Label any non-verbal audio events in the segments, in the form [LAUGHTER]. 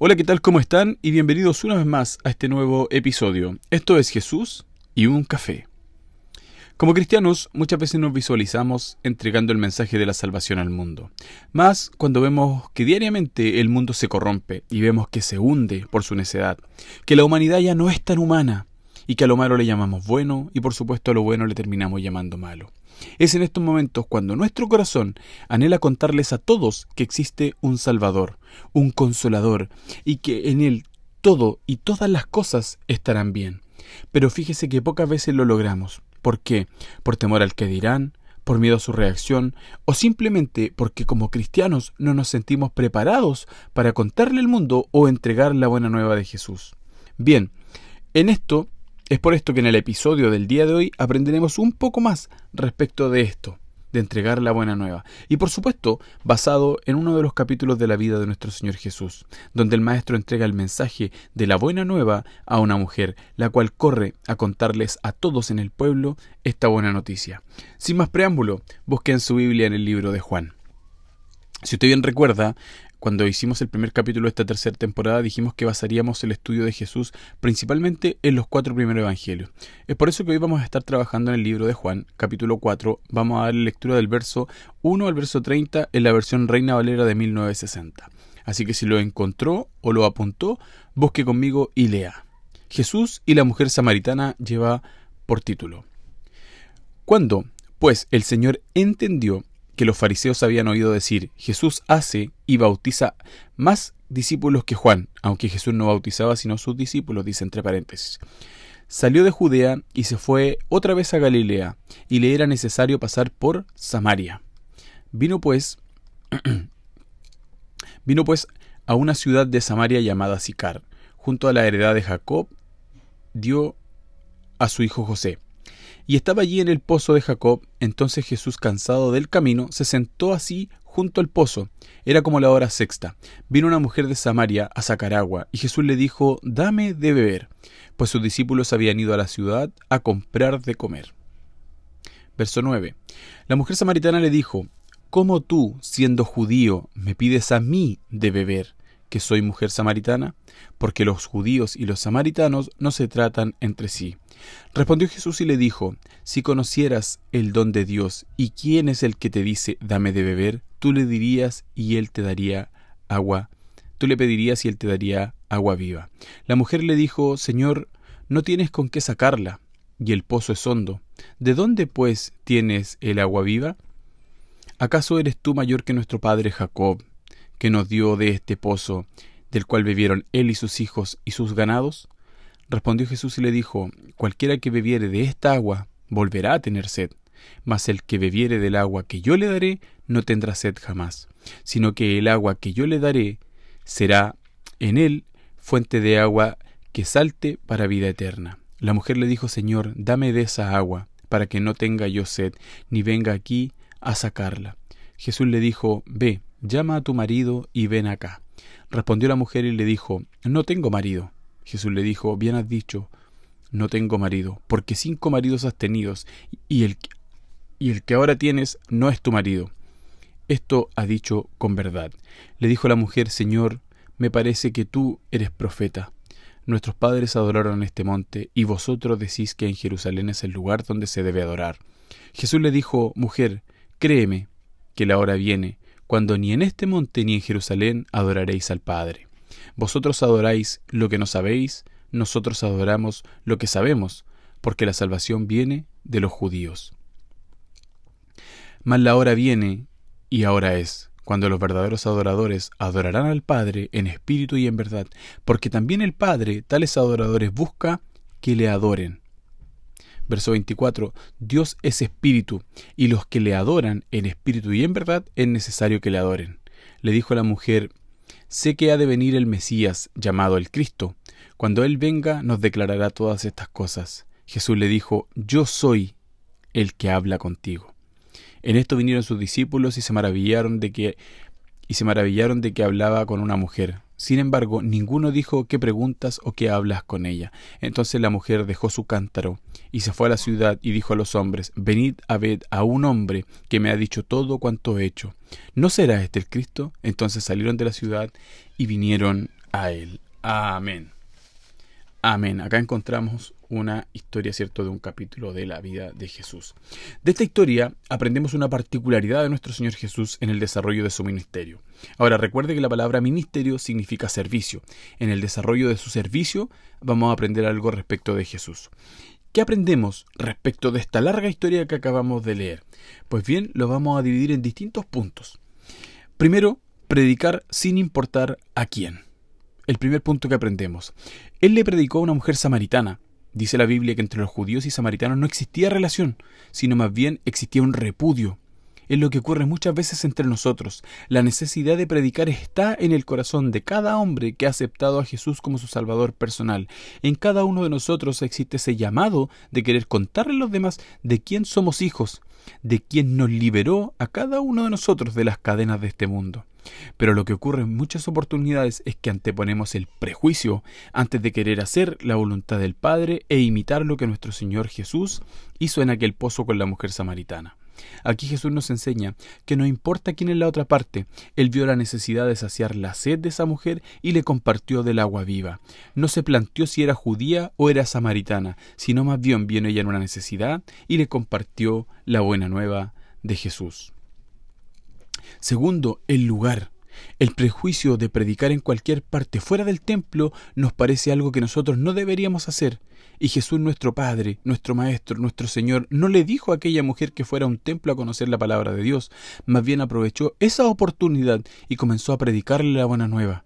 Hola, ¿qué tal? ¿Cómo están? Y bienvenidos una vez más a este nuevo episodio. Esto es Jesús y un café. Como cristianos, muchas veces nos visualizamos entregando el mensaje de la salvación al mundo. Más cuando vemos que diariamente el mundo se corrompe y vemos que se hunde por su necedad, que la humanidad ya no es tan humana y que a lo malo le llamamos bueno y por supuesto a lo bueno le terminamos llamando malo. Es en estos momentos cuando nuestro corazón anhela contarles a todos que existe un Salvador, un Consolador, y que en Él todo y todas las cosas estarán bien. Pero fíjese que pocas veces lo logramos. ¿Por qué? Por temor al que dirán, por miedo a su reacción, o simplemente porque como cristianos no nos sentimos preparados para contarle al mundo o entregar la buena nueva de Jesús. Bien, en esto es por esto que en el episodio del día de hoy aprenderemos un poco más respecto de esto, de entregar la buena nueva. Y por supuesto, basado en uno de los capítulos de la vida de nuestro Señor Jesús, donde el Maestro entrega el mensaje de la buena nueva a una mujer, la cual corre a contarles a todos en el pueblo esta buena noticia. Sin más preámbulo, busquen su Biblia en el libro de Juan. Si usted bien recuerda, cuando hicimos el primer capítulo de esta tercera temporada dijimos que basaríamos el estudio de Jesús principalmente en los cuatro primeros evangelios. Es por eso que hoy vamos a estar trabajando en el libro de Juan, capítulo 4. Vamos a dar lectura del verso 1 al verso 30 en la versión Reina Valera de 1960. Así que si lo encontró o lo apuntó, busque conmigo y lea. Jesús y la mujer samaritana lleva por título. Cuando, pues, el Señor entendió que los fariseos habían oído decir, Jesús hace y bautiza más discípulos que Juan, aunque Jesús no bautizaba sino sus discípulos, dice entre paréntesis. Salió de Judea y se fue otra vez a Galilea, y le era necesario pasar por Samaria. Vino pues [CLEARS THROAT] vino pues a una ciudad de Samaria llamada Sicar, junto a la heredad de Jacob, dio a su hijo José. Y estaba allí en el pozo de Jacob. Entonces Jesús, cansado del camino, se sentó así junto al pozo. Era como la hora sexta. Vino una mujer de Samaria a sacar agua, y Jesús le dijo, Dame de beber, pues sus discípulos habían ido a la ciudad a comprar de comer. Verso 9. La mujer samaritana le dijo, ¿Cómo tú, siendo judío, me pides a mí de beber, que soy mujer samaritana? Porque los judíos y los samaritanos no se tratan entre sí. Respondió Jesús y le dijo, Si conocieras el don de Dios y quién es el que te dice, dame de beber, tú le dirías y él te daría agua, tú le pedirías y él te daría agua viva. La mujer le dijo, Señor, no tienes con qué sacarla, y el pozo es hondo. ¿De dónde, pues, tienes el agua viva? ¿Acaso eres tú mayor que nuestro padre Jacob, que nos dio de este pozo, del cual bebieron él y sus hijos y sus ganados? Respondió Jesús y le dijo, Cualquiera que bebiere de esta agua volverá a tener sed, mas el que bebiere del agua que yo le daré no tendrá sed jamás, sino que el agua que yo le daré será en él fuente de agua que salte para vida eterna. La mujer le dijo, Señor, dame de esa agua, para que no tenga yo sed, ni venga aquí a sacarla. Jesús le dijo, Ve, llama a tu marido y ven acá. Respondió la mujer y le dijo, No tengo marido. Jesús le dijo, bien has dicho, no tengo marido, porque cinco maridos has tenido, y el, y el que ahora tienes no es tu marido. Esto ha dicho con verdad. Le dijo la mujer, Señor, me parece que tú eres profeta. Nuestros padres adoraron este monte, y vosotros decís que en Jerusalén es el lugar donde se debe adorar. Jesús le dijo, Mujer, créeme, que la hora viene, cuando ni en este monte ni en Jerusalén adoraréis al Padre. Vosotros adoráis lo que no sabéis, nosotros adoramos lo que sabemos, porque la salvación viene de los judíos. Mas la hora viene, y ahora es, cuando los verdaderos adoradores adorarán al Padre en espíritu y en verdad, porque también el Padre tales adoradores busca que le adoren. Verso 24. Dios es espíritu, y los que le adoran en espíritu y en verdad es necesario que le adoren. Le dijo la mujer, Sé que ha de venir el Mesías, llamado el Cristo. Cuando Él venga, nos declarará todas estas cosas. Jesús le dijo, Yo soy el que habla contigo. En esto vinieron sus discípulos y se maravillaron de que y se maravillaron de que hablaba con una mujer. Sin embargo, ninguno dijo qué preguntas o qué hablas con ella. Entonces la mujer dejó su cántaro y se fue a la ciudad y dijo a los hombres, Venid a ver a un hombre que me ha dicho todo cuanto he hecho. ¿No será este el Cristo? Entonces salieron de la ciudad y vinieron a Él. Amén. Amén. Acá encontramos una historia, ¿cierto?, de un capítulo de la vida de Jesús. De esta historia aprendemos una particularidad de nuestro Señor Jesús en el desarrollo de su ministerio. Ahora, recuerde que la palabra ministerio significa servicio. En el desarrollo de su servicio vamos a aprender algo respecto de Jesús. ¿Qué aprendemos respecto de esta larga historia que acabamos de leer? Pues bien, lo vamos a dividir en distintos puntos. Primero, predicar sin importar a quién el primer punto que aprendemos. Él le predicó a una mujer samaritana. Dice la Biblia que entre los judíos y samaritanos no existía relación, sino más bien existía un repudio. Es lo que ocurre muchas veces entre nosotros. La necesidad de predicar está en el corazón de cada hombre que ha aceptado a Jesús como su Salvador personal. En cada uno de nosotros existe ese llamado de querer contarle a los demás de quién somos hijos, de quién nos liberó a cada uno de nosotros de las cadenas de este mundo. Pero lo que ocurre en muchas oportunidades es que anteponemos el prejuicio antes de querer hacer la voluntad del Padre e imitar lo que nuestro Señor Jesús hizo en aquel pozo con la mujer samaritana. Aquí Jesús nos enseña que no importa quién es la otra parte, Él vio la necesidad de saciar la sed de esa mujer y le compartió del agua viva. No se planteó si era judía o era samaritana, sino más bien vio ella en una necesidad y le compartió la buena nueva de Jesús. Segundo, el lugar. El prejuicio de predicar en cualquier parte fuera del templo nos parece algo que nosotros no deberíamos hacer. Y Jesús nuestro Padre, nuestro Maestro, nuestro Señor, no le dijo a aquella mujer que fuera a un templo a conocer la palabra de Dios, más bien aprovechó esa oportunidad y comenzó a predicarle la buena nueva,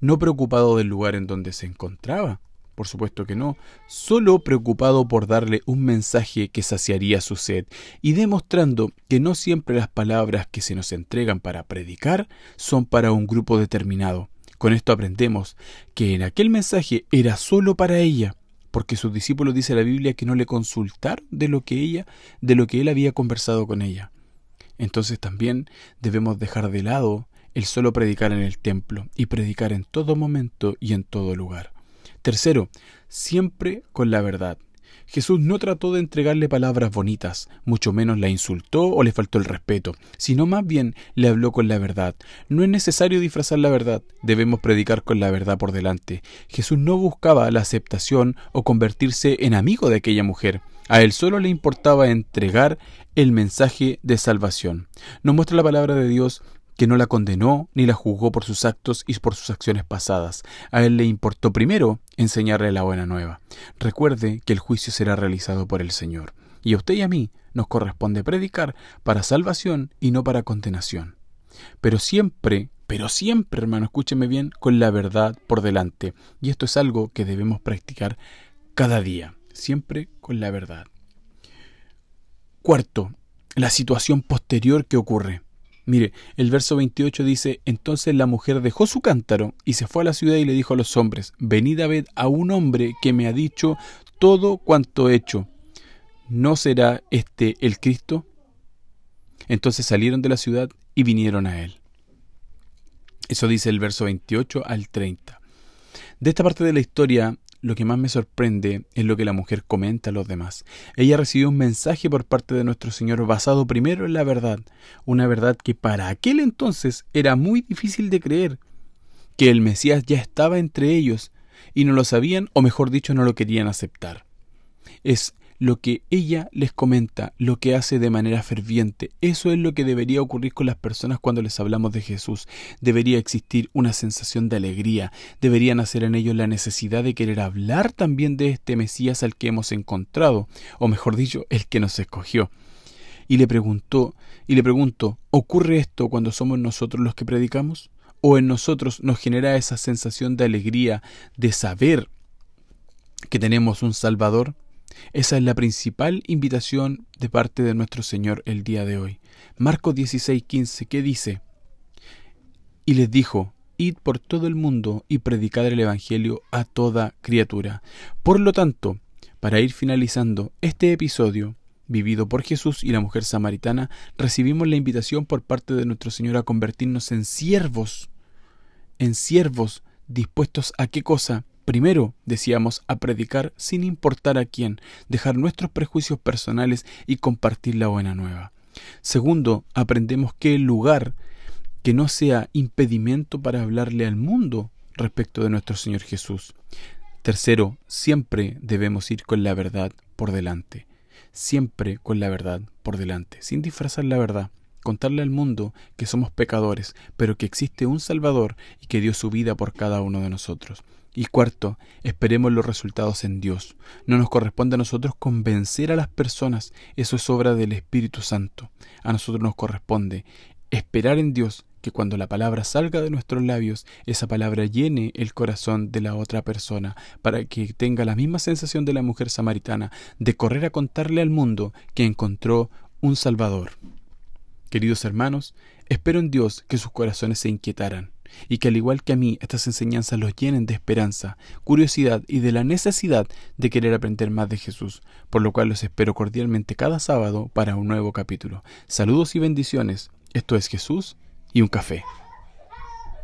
no preocupado del lugar en donde se encontraba, por supuesto que no, solo preocupado por darle un mensaje que saciaría su sed y demostrando que no siempre las palabras que se nos entregan para predicar son para un grupo determinado. Con esto aprendemos que en aquel mensaje era solo para ella, porque sus discípulos dice la Biblia que no le consultaron de lo que ella, de lo que él había conversado con ella. Entonces también debemos dejar de lado el solo predicar en el templo y predicar en todo momento y en todo lugar. Tercero, siempre con la verdad. Jesús no trató de entregarle palabras bonitas, mucho menos la insultó o le faltó el respeto, sino más bien le habló con la verdad. No es necesario disfrazar la verdad, debemos predicar con la verdad por delante. Jesús no buscaba la aceptación o convertirse en amigo de aquella mujer. A él solo le importaba entregar el mensaje de salvación. Nos muestra la palabra de Dios que no la condenó ni la juzgó por sus actos y por sus acciones pasadas. A él le importó primero enseñarle la buena nueva. Recuerde que el juicio será realizado por el Señor. Y a usted y a mí nos corresponde predicar para salvación y no para condenación. Pero siempre, pero siempre, hermano, escúcheme bien, con la verdad por delante. Y esto es algo que debemos practicar cada día, siempre con la verdad. Cuarto, la situación posterior que ocurre. Mire, el verso 28 dice, entonces la mujer dejó su cántaro y se fue a la ciudad y le dijo a los hombres, venid a ver a un hombre que me ha dicho todo cuanto he hecho. ¿No será este el Cristo? Entonces salieron de la ciudad y vinieron a él. Eso dice el verso 28 al 30. De esta parte de la historia lo que más me sorprende es lo que la mujer comenta a los demás. Ella recibió un mensaje por parte de nuestro Señor basado primero en la verdad, una verdad que para aquel entonces era muy difícil de creer, que el Mesías ya estaba entre ellos y no lo sabían o mejor dicho no lo querían aceptar. Es lo que ella les comenta, lo que hace de manera ferviente. Eso es lo que debería ocurrir con las personas cuando les hablamos de Jesús. Debería existir una sensación de alegría, deberían hacer en ellos la necesidad de querer hablar también de este Mesías al que hemos encontrado, o mejor dicho, el que nos escogió. Y le preguntó, y le pregunto, ¿ocurre esto cuando somos nosotros los que predicamos? ¿O en nosotros nos genera esa sensación de alegría, de saber que tenemos un Salvador? Esa es la principal invitación de parte de nuestro Señor el día de hoy. Marcos 16:15, ¿qué dice? Y les dijo, Id por todo el mundo y predicad el Evangelio a toda criatura. Por lo tanto, para ir finalizando este episodio, vivido por Jesús y la mujer samaritana, recibimos la invitación por parte de nuestro Señor a convertirnos en siervos, en siervos dispuestos a qué cosa? Primero, decíamos, a predicar sin importar a quién, dejar nuestros prejuicios personales y compartir la buena nueva. Segundo, aprendemos que el lugar que no sea impedimento para hablarle al mundo respecto de nuestro Señor Jesús. Tercero, siempre debemos ir con la verdad por delante. Siempre con la verdad por delante, sin disfrazar la verdad. Contarle al mundo que somos pecadores, pero que existe un Salvador y que dio su vida por cada uno de nosotros. Y cuarto, esperemos los resultados en Dios. No nos corresponde a nosotros convencer a las personas, eso es obra del Espíritu Santo. A nosotros nos corresponde esperar en Dios que cuando la palabra salga de nuestros labios, esa palabra llene el corazón de la otra persona, para que tenga la misma sensación de la mujer samaritana, de correr a contarle al mundo que encontró un Salvador. Queridos hermanos, espero en Dios que sus corazones se inquietaran, y que al igual que a mí estas enseñanzas los llenen de esperanza, curiosidad y de la necesidad de querer aprender más de Jesús, por lo cual los espero cordialmente cada sábado para un nuevo capítulo. Saludos y bendiciones. Esto es Jesús y un café.